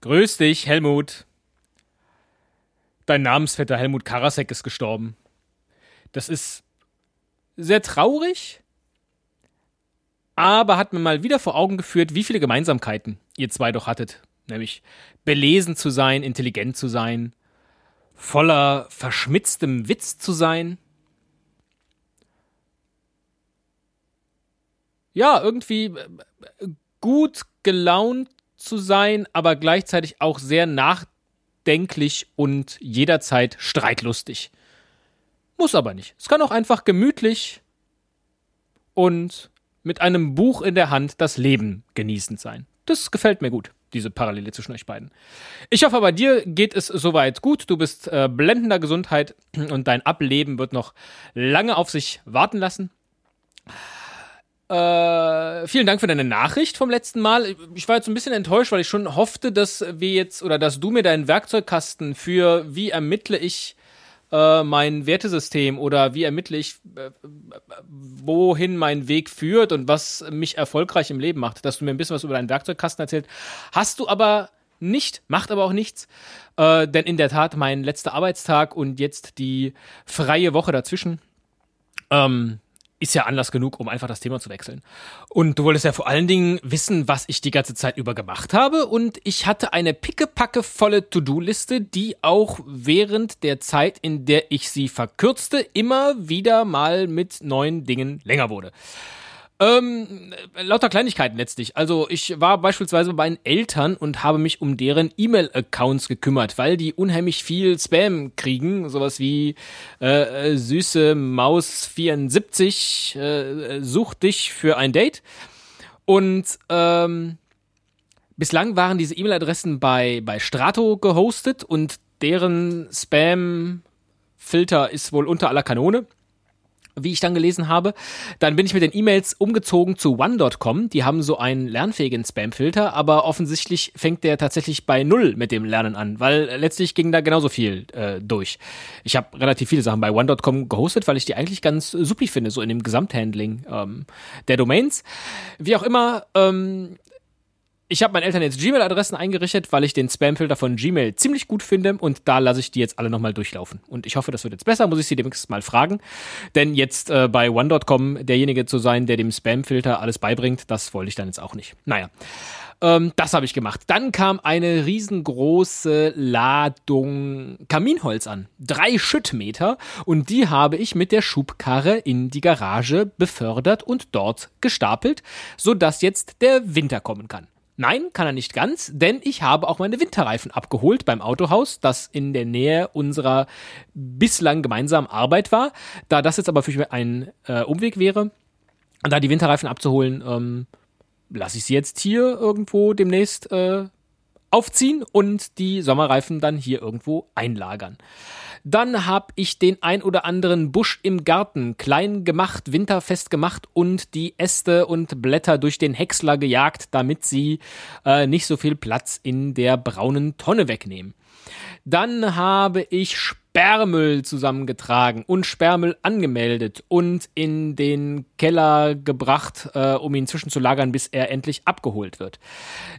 Grüß dich, Helmut. Dein Namensvetter Helmut Karasek ist gestorben. Das ist sehr traurig, aber hat mir mal wieder vor Augen geführt, wie viele Gemeinsamkeiten ihr zwei doch hattet. Nämlich belesen zu sein, intelligent zu sein, voller verschmitztem Witz zu sein. Ja, irgendwie äh, gut gelaunt zu sein, aber gleichzeitig auch sehr nachdenklich und jederzeit streitlustig. Muss aber nicht. Es kann auch einfach gemütlich und mit einem Buch in der Hand das Leben genießend sein. Das gefällt mir gut, diese Parallele zwischen euch beiden. Ich hoffe, bei dir geht es soweit gut. Du bist äh, blendender Gesundheit und dein Ableben wird noch lange auf sich warten lassen. Äh, vielen Dank für deine Nachricht vom letzten Mal. Ich war jetzt ein bisschen enttäuscht, weil ich schon hoffte, dass wir jetzt oder dass du mir deinen Werkzeugkasten für wie ermittle ich äh, mein Wertesystem oder wie ermittle ich, äh, wohin mein Weg führt und was mich erfolgreich im Leben macht, dass du mir ein bisschen was über deinen Werkzeugkasten erzählt. Hast du aber nicht, macht aber auch nichts, äh, denn in der Tat mein letzter Arbeitstag und jetzt die freie Woche dazwischen. Ähm, ist ja Anlass genug, um einfach das Thema zu wechseln. Und du wolltest ja vor allen Dingen wissen, was ich die ganze Zeit über gemacht habe. Und ich hatte eine pickepacke volle To-Do-Liste, die auch während der Zeit, in der ich sie verkürzte, immer wieder mal mit neuen Dingen länger wurde. Ähm, lauter Kleinigkeiten letztlich. Also ich war beispielsweise bei meinen Eltern und habe mich um deren E-Mail-Accounts gekümmert, weil die unheimlich viel Spam kriegen. Sowas wie äh, äh süße Maus 74 äh, sucht dich für ein Date. Und ähm, bislang waren diese E-Mail-Adressen bei, bei Strato gehostet und deren Spam-Filter ist wohl unter aller Kanone wie ich dann gelesen habe. Dann bin ich mit den E-Mails umgezogen zu one.com. Die haben so einen lernfähigen Spamfilter, aber offensichtlich fängt der tatsächlich bei null mit dem Lernen an, weil letztlich ging da genauso viel äh, durch. Ich habe relativ viele Sachen bei one.com gehostet, weil ich die eigentlich ganz supi finde, so in dem Gesamthandling ähm, der Domains. Wie auch immer, ähm, ich habe meinen Eltern jetzt Gmail-Adressen eingerichtet, weil ich den Spamfilter von Gmail ziemlich gut finde und da lasse ich die jetzt alle nochmal durchlaufen. Und ich hoffe, das wird jetzt besser, muss ich sie demnächst mal fragen. Denn jetzt äh, bei One.com derjenige zu sein, der dem Spamfilter alles beibringt, das wollte ich dann jetzt auch nicht. Naja. Ähm, das habe ich gemacht. Dann kam eine riesengroße Ladung Kaminholz an. Drei Schüttmeter. Und die habe ich mit der Schubkarre in die Garage befördert und dort gestapelt, sodass jetzt der Winter kommen kann. Nein, kann er nicht ganz, denn ich habe auch meine Winterreifen abgeholt beim Autohaus, das in der Nähe unserer bislang gemeinsamen Arbeit war. Da das jetzt aber für mich ein äh, Umweg wäre, da die Winterreifen abzuholen, ähm, lasse ich sie jetzt hier irgendwo demnächst äh, aufziehen und die Sommerreifen dann hier irgendwo einlagern. Dann habe ich den ein oder anderen Busch im Garten klein gemacht, winterfest gemacht und die Äste und Blätter durch den Häcksler gejagt, damit sie äh, nicht so viel Platz in der braunen Tonne wegnehmen. Dann habe ich Sperrmüll zusammengetragen und Sperrmüll angemeldet und in den Keller gebracht, äh, um ihn zwischenzulagern, bis er endlich abgeholt wird.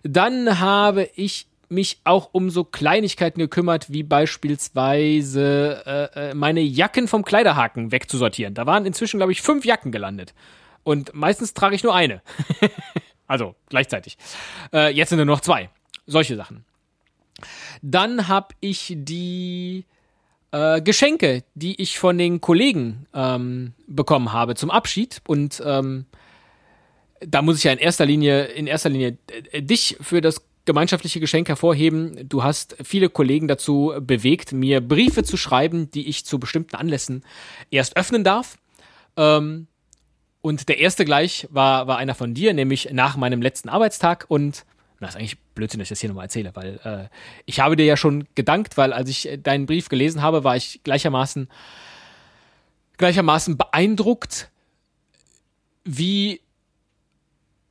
Dann habe ich mich auch um so Kleinigkeiten gekümmert, wie beispielsweise äh, äh, meine Jacken vom Kleiderhaken wegzusortieren. Da waren inzwischen, glaube ich, fünf Jacken gelandet. Und meistens trage ich nur eine. also gleichzeitig. Äh, jetzt sind nur noch zwei. Solche Sachen. Dann habe ich die äh, Geschenke, die ich von den Kollegen ähm, bekommen habe zum Abschied. Und ähm, da muss ich ja in erster Linie, in erster Linie äh, dich für das gemeinschaftliche Geschenk hervorheben. Du hast viele Kollegen dazu bewegt, mir Briefe zu schreiben, die ich zu bestimmten Anlässen erst öffnen darf. Ähm, und der erste gleich war, war einer von dir, nämlich nach meinem letzten Arbeitstag. Und das ist eigentlich Blödsinn, dass ich das hier nochmal erzähle, weil äh, ich habe dir ja schon gedankt, weil als ich deinen Brief gelesen habe, war ich gleichermaßen, gleichermaßen beeindruckt, wie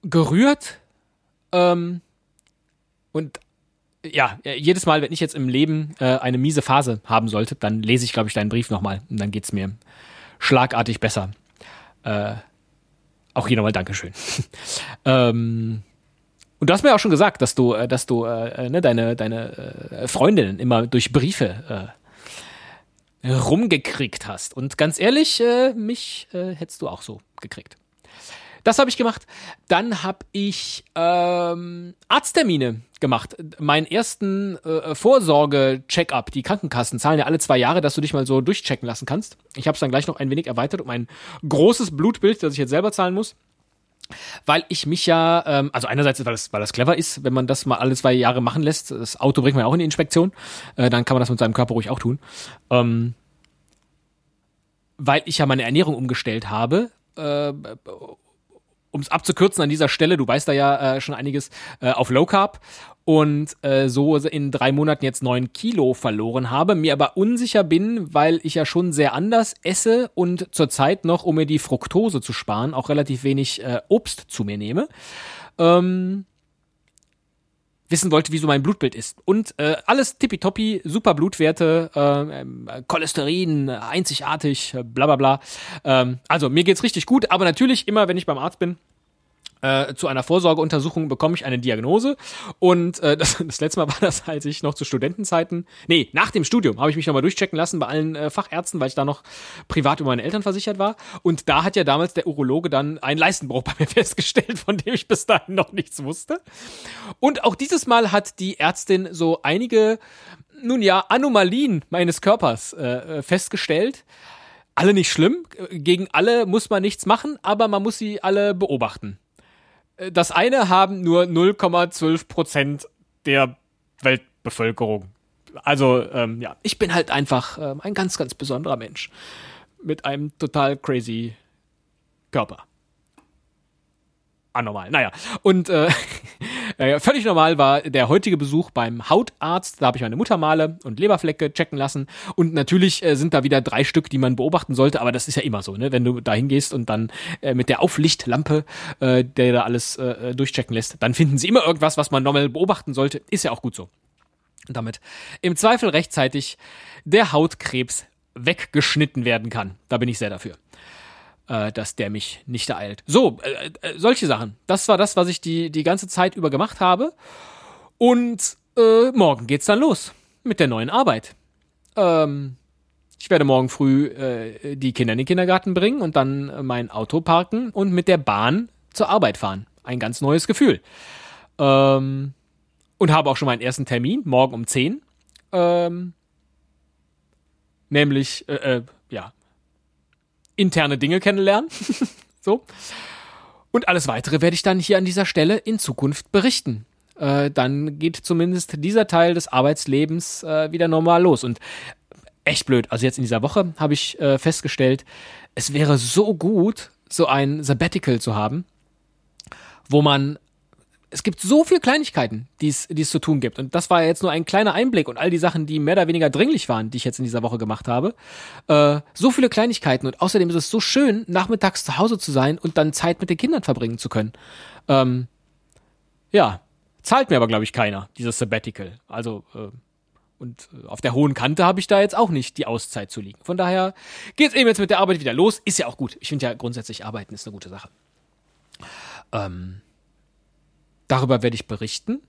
gerührt ähm, und ja, jedes Mal, wenn ich jetzt im Leben äh, eine miese Phase haben sollte, dann lese ich, glaube ich, deinen Brief nochmal und dann geht es mir schlagartig besser. Äh, auch hier nochmal Dankeschön. ähm, Und du hast mir auch schon gesagt, dass du, äh, dass du äh, ne, deine, deine äh, Freundinnen immer durch Briefe äh, rumgekriegt hast. Und ganz ehrlich, äh, mich äh, hättest du auch so gekriegt. Das habe ich gemacht. Dann habe ich ähm, Arzttermine gemacht. Meinen ersten äh, Vorsorge-Check-up. Die Krankenkassen zahlen ja alle zwei Jahre, dass du dich mal so durchchecken lassen kannst. Ich habe es dann gleich noch ein wenig erweitert um ein großes Blutbild, das ich jetzt selber zahlen muss weil ich mich ja, ähm, also einerseits, weil das, weil das clever ist, wenn man das mal alle zwei Jahre machen lässt. Das Auto bringt man ja auch in die Inspektion, äh, dann kann man das mit seinem Körper ruhig auch tun. Ähm, weil ich ja meine Ernährung umgestellt habe, äh, um es abzukürzen an dieser Stelle, du weißt da ja äh, schon einiges, äh, auf Low Carb und äh, so in drei Monaten jetzt neun Kilo verloren habe, mir aber unsicher bin, weil ich ja schon sehr anders esse und zurzeit noch, um mir die Fructose zu sparen, auch relativ wenig äh, Obst zu mir nehme. Ähm, wissen wollte, wie so mein Blutbild ist. Und äh, alles tippitoppi, super Blutwerte, äh, Cholesterin, einzigartig, bla bla bla. Ähm, also mir geht's richtig gut, aber natürlich immer, wenn ich beim Arzt bin, äh, zu einer Vorsorgeuntersuchung bekomme ich eine Diagnose. Und äh, das, das letzte Mal war das, als ich noch zu Studentenzeiten, nee, nach dem Studium habe ich mich nochmal durchchecken lassen bei allen äh, Fachärzten, weil ich da noch privat über meine Eltern versichert war. Und da hat ja damals der Urologe dann einen Leistenbruch bei mir festgestellt, von dem ich bis dahin noch nichts wusste. Und auch dieses Mal hat die Ärztin so einige, nun ja, Anomalien meines Körpers äh, festgestellt alle nicht schlimm. Gegen alle muss man nichts machen, aber man muss sie alle beobachten das eine haben nur 0,12 Prozent der Weltbevölkerung. Also, ähm, ja, ich bin halt einfach ähm, ein ganz, ganz besonderer Mensch. Mit einem total crazy Körper anormal. Naja, und äh, äh, völlig normal war der heutige Besuch beim Hautarzt. Da habe ich meine Muttermale und Leberflecke checken lassen. Und natürlich äh, sind da wieder drei Stück, die man beobachten sollte. Aber das ist ja immer so, ne? wenn du da hingehst und dann äh, mit der Auflichtlampe, äh, der da alles äh, durchchecken lässt, dann finden sie immer irgendwas, was man normal beobachten sollte. Ist ja auch gut so. Und damit im Zweifel rechtzeitig der Hautkrebs weggeschnitten werden kann. Da bin ich sehr dafür äh, dass der mich nicht ereilt. So, äh, äh, solche Sachen. Das war das, was ich die, die ganze Zeit über gemacht habe. Und äh, morgen geht's dann los mit der neuen Arbeit. Ähm, ich werde morgen früh äh, die Kinder in den Kindergarten bringen und dann mein Auto parken und mit der Bahn zur Arbeit fahren. Ein ganz neues Gefühl. Ähm, und habe auch schon meinen ersten Termin, morgen um 10. Ähm, nämlich, äh, äh, ja, interne Dinge kennenlernen. so. Und alles weitere werde ich dann hier an dieser Stelle in Zukunft berichten. Äh, dann geht zumindest dieser Teil des Arbeitslebens äh, wieder normal los. Und echt blöd. Also jetzt in dieser Woche habe ich äh, festgestellt, es wäre so gut, so ein Sabbatical zu haben, wo man es gibt so viele Kleinigkeiten, die es, zu tun gibt. Und das war jetzt nur ein kleiner Einblick und all die Sachen, die mehr oder weniger dringlich waren, die ich jetzt in dieser Woche gemacht habe. Äh, so viele Kleinigkeiten und außerdem ist es so schön, nachmittags zu Hause zu sein und dann Zeit mit den Kindern verbringen zu können. Ähm, ja, zahlt mir aber, glaube ich, keiner, dieses Sabbatical. Also, äh, und äh, auf der hohen Kante habe ich da jetzt auch nicht die Auszeit zu liegen. Von daher geht's eben jetzt mit der Arbeit wieder los. Ist ja auch gut. Ich finde ja grundsätzlich arbeiten ist eine gute Sache. Ähm, Darüber werde ich berichten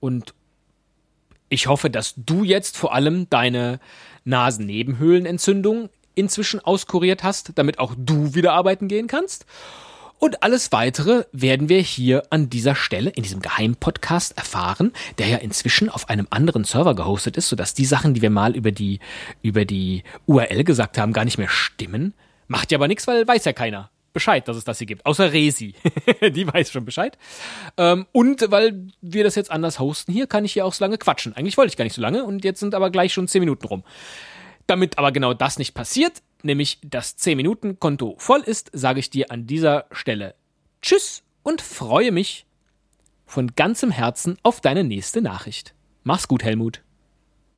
und ich hoffe, dass du jetzt vor allem deine Nasennebenhöhlenentzündung inzwischen auskuriert hast, damit auch du wieder arbeiten gehen kannst. Und alles weitere werden wir hier an dieser Stelle in diesem Geheimpodcast erfahren, der ja inzwischen auf einem anderen Server gehostet ist, sodass die Sachen, die wir mal über die, über die URL gesagt haben, gar nicht mehr stimmen. Macht ja aber nichts, weil weiß ja keiner. Bescheid, dass es das hier gibt. Außer Resi. die weiß schon Bescheid. Ähm, und weil wir das jetzt anders hosten hier, kann ich hier auch so lange quatschen. Eigentlich wollte ich gar nicht so lange und jetzt sind aber gleich schon 10 Minuten rum. Damit aber genau das nicht passiert, nämlich das 10-Minuten-Konto voll ist, sage ich dir an dieser Stelle Tschüss und freue mich von ganzem Herzen auf deine nächste Nachricht. Mach's gut, Helmut.